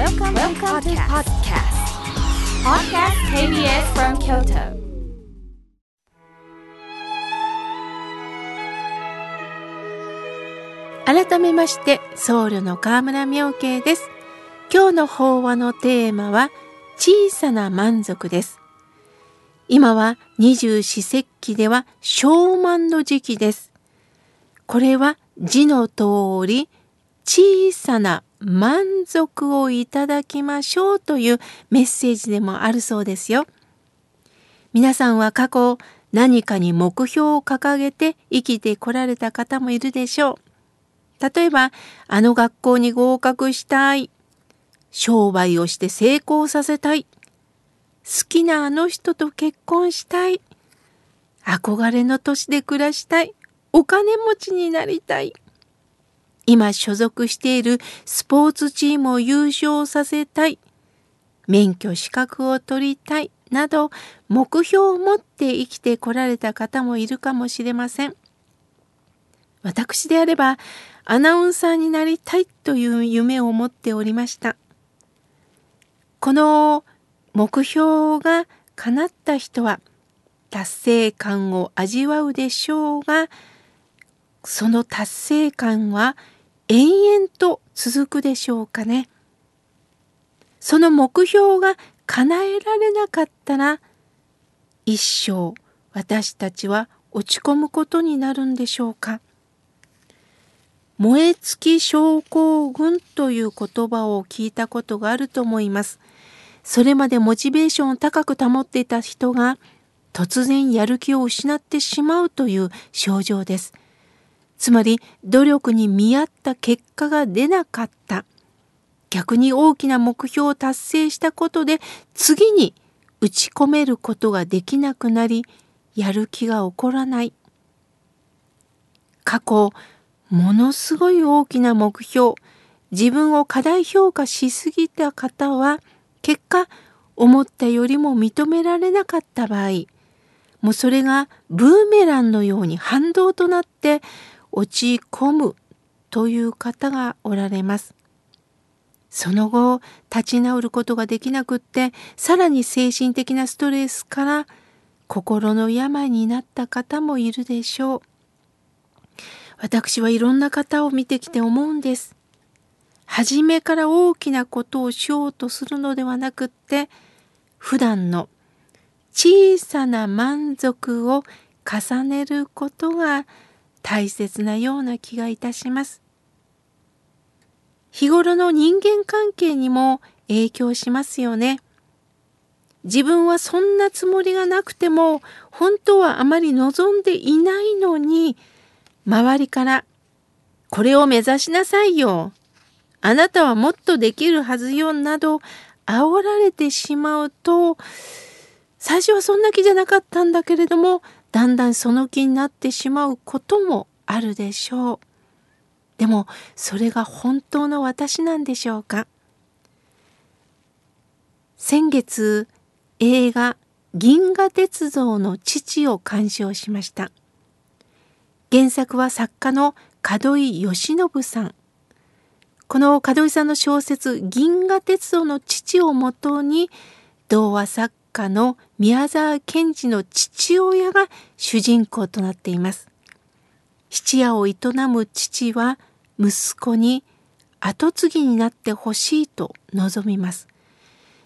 Welcome, Welcome to podcast. Podcast KBS from Kyoto. 改めまして僧侶の河村明慶です今日の法話のテーマは小さな満足です今は二十四節気では小満の時期ですこれは字の通り小さな満足をいただきましょうというメッセージでもあるそうですよ皆さんは過去何かに目標を掲げて生きてこられた方もいるでしょう例えば、あの学校に合格したい。商売をして成功させたい。好きなあの人と結婚したい。憧れの年で暮らしたい。お金持ちになりたい。今所属しているスポーツチームを優勝させたい。免許資格を取りたい。など目標を持って生きてこられた方もいるかもしれません。私であればアナウンサーになりたいという夢を持っておりました。この目標が叶った人は達成感を味わうでしょうがその達成感は延々と続くでしょうかね。その目標が叶えられなかったら一生私たちは落ち込むことになるんでしょうか。燃え尽き症候群という言葉を聞いたことがあると思います。それまでモチベーションを高く保っていた人が突然やる気を失ってしまうという症状です。つまり努力に見合った結果が出なかった。逆に大きな目標を達成したことで次に打ち込めることができなくなりやる気が起こらない。過去ものすごい大きな目標自分を過大評価しすぎた方は結果思ったよりも認められなかった場合もうそれがブーメランのように反動となって落ち込むという方がおられます。その後立ち直ることができなくってさらに精神的なストレスから心の病になった方もいるでしょう。私はいろんな方を見てきて思うんです。初めから大きなことをしようとするのではなくって普段の小さな満足を重ねることが大切なような気がいたします。日頃の人間関係にも影響しますよね。自分はそんなつもりがなくても本当はあまり望んでいないのに周りから「これを目指しなさいよ」「あなたはもっとできるはずよ」など煽られてしまうと最初はそんな気じゃなかったんだけれどもだんだんその気になってしまうこともあるでしょう。でもそれが本当の私なんでしょうか？先月映画「銀河鉄道の父」を鑑賞しました。原作は作家の門井義信さん。この門井さんの小説「銀河鉄道の父」をもとに童話作家の宮沢賢治の父親が主人公となっています。質屋を営む父は息子に跡継ぎになってほしいと望みます。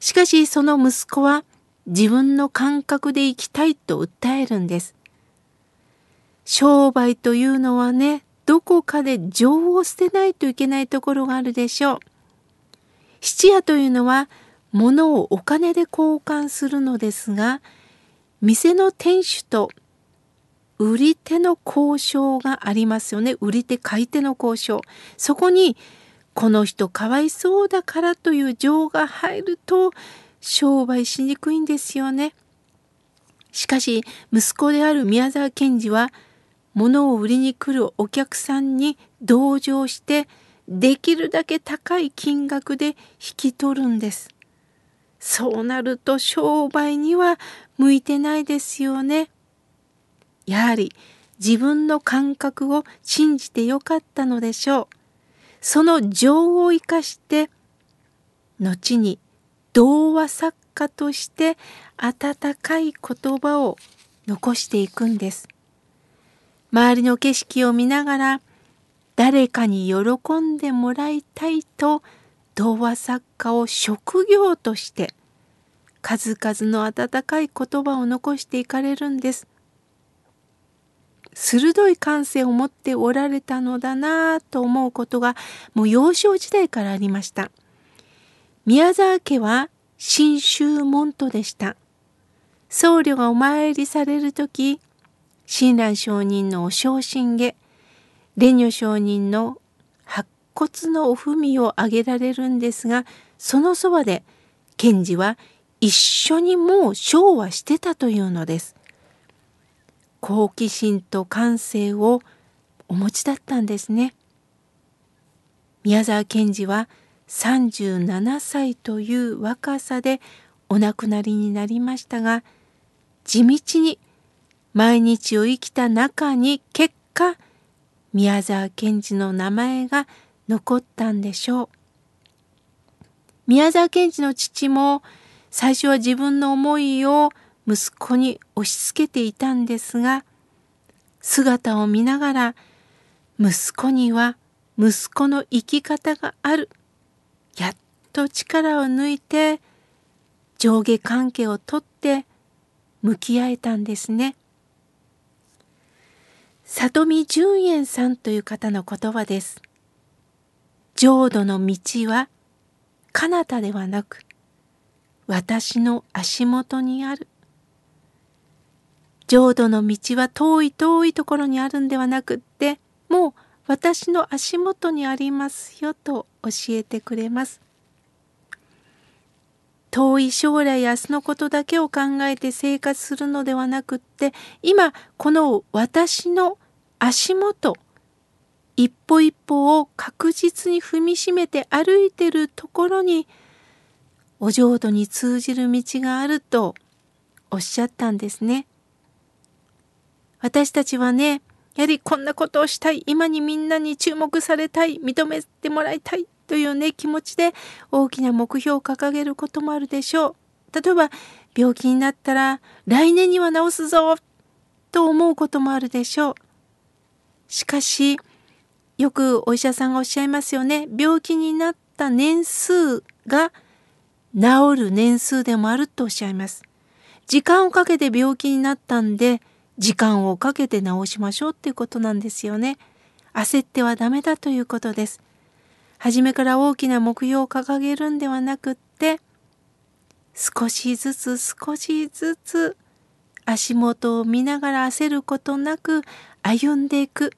しかしその息子は自分の感覚で生きたいと訴えるんです。商売というのはねどこかで情を捨てないといけないところがあるでしょう。質屋というのは物をお金で交換するのですが店の店主と売り手の交渉がありますよね売り手買い手の交渉そこにこの人かわいそうだからという情が入ると商売しにくいんですよね。しかし息子である宮沢賢治は物を売りに来るお客さんに同情してできるだけ高い金額で引き取るんです。そうなると商売には向いてないですよね。やはり自分の感覚を信じてよかったのでしょう。その情を生かして後に童話作家として温かい言葉を残していくんです。周りの景色を見ながら誰かに喜んでもらいたいと童話作家を職業として数々の温かい言葉を残していかれるんです。鋭い感性を持っておられたのだなぁと思うことがもう幼少時代からありました。宮沢家は信州門徒でした。僧侶がお参りされる時親鸞上人のお昇進下蓮如上人の骨のお文をあげられるんですがそのそばで賢治は一緒にもう昭和してたというのです。好奇心と感性をお持ちだったんですね。宮沢賢治は37歳という若さでお亡くなりになりましたが地道に毎日を生きた中に結果宮沢賢治の名前が残ったんでしょう。宮沢賢治の父も最初は自分の思いを息子に押し付けていたんですが姿を見ながら息子には息子の生き方があるやっと力を抜いて上下関係をとって向き合えたんですね。里見純円さんという方の言葉です。浄土の道は彼方ではなく私の足元にある。浄土の道は遠い遠いところにあるんではなくってもう私の足元にありますよと教えてくれます。遠い将来明日のことだけを考えて生活するのではなくって今この私の足元一歩一歩を確実に踏みしめて歩いてるところにお浄土に通じる道があるとおっしゃったんですね。私たちはね、やはりこんなことをしたい、今にみんなに注目されたい、認めてもらいたいというね、気持ちで大きな目標を掲げることもあるでしょう。例えば、病気になったら来年には治すぞと思うこともあるでしょう。しかし、よくお医者さんがおっしゃいますよね。病気になった年数が治る年数でもあるとおっしゃいます。時間をかけて病気になったんで、時間をかけて治しましょうっていうことなんですよね。焦ってはダメだということです。初めから大きな目標を掲げるんではなくって、少しずつ少しずつ足元を見ながら焦ることなく歩んでいく。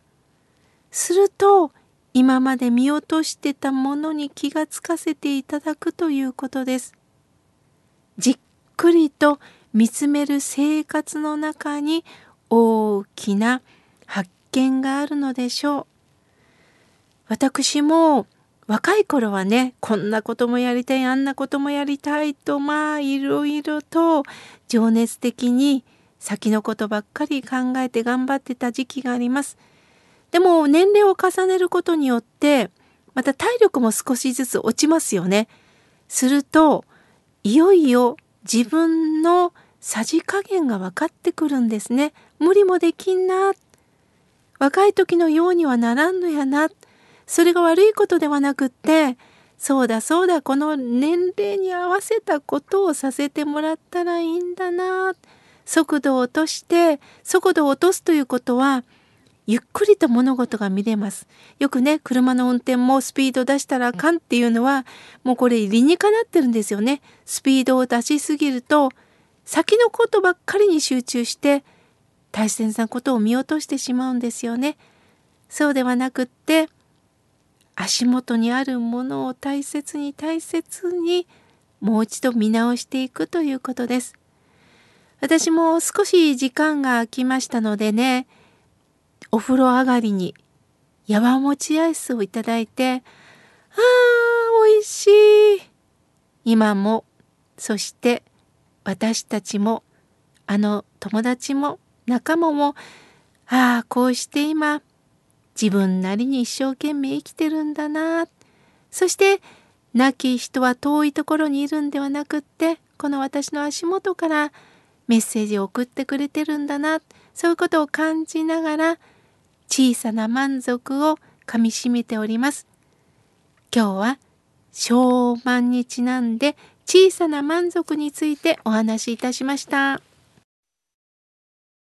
すると、今まで見落としてたものに気がつかせていただくということです。じっくりと見つめる生活の中に大きな発見があるのでしょう。私も若い頃はねこんなこともやりたいあんなこともやりたいとまあいろいろと情熱的に先のことばっかり考えて頑張ってた時期があります。でも年齢を重ねることによってまた体力も少しずつ落ちますよね。するといよいよ自分のさじ加減が分かってくるんですね。無理もできんな。若い時のようにはならんのやな。それが悪いことではなくって、そうだそうだ、この年齢に合わせたことをさせてもらったらいいんだな。速度を落として、速度を落とすということは、ゆっくりと物事が見れます。よくね、車の運転もスピード出したらあかんっていうのは、もうこれ理にかなってるんですよね。スピードを出しすぎると、先のことばっかりに集中して大切なことを見落としてしまうんですよね。そうではなくって足元にあるものを大切に大切にもう一度見直していくということです。私も少し時間が空きましたのでねお風呂上がりにやわもちアイスをいただいてあー美味しい。今もそして私たちもあの友達も仲間もああこうして今自分なりに一生懸命生きてるんだな。そして亡き人は遠いところにいるんではなくってこの私の足元からメッセージを送ってくれてるんだな。そういうことを感じながら小さな満足をかみしめております。今日は小満にちなんで小さな満足についてお話しいたしました。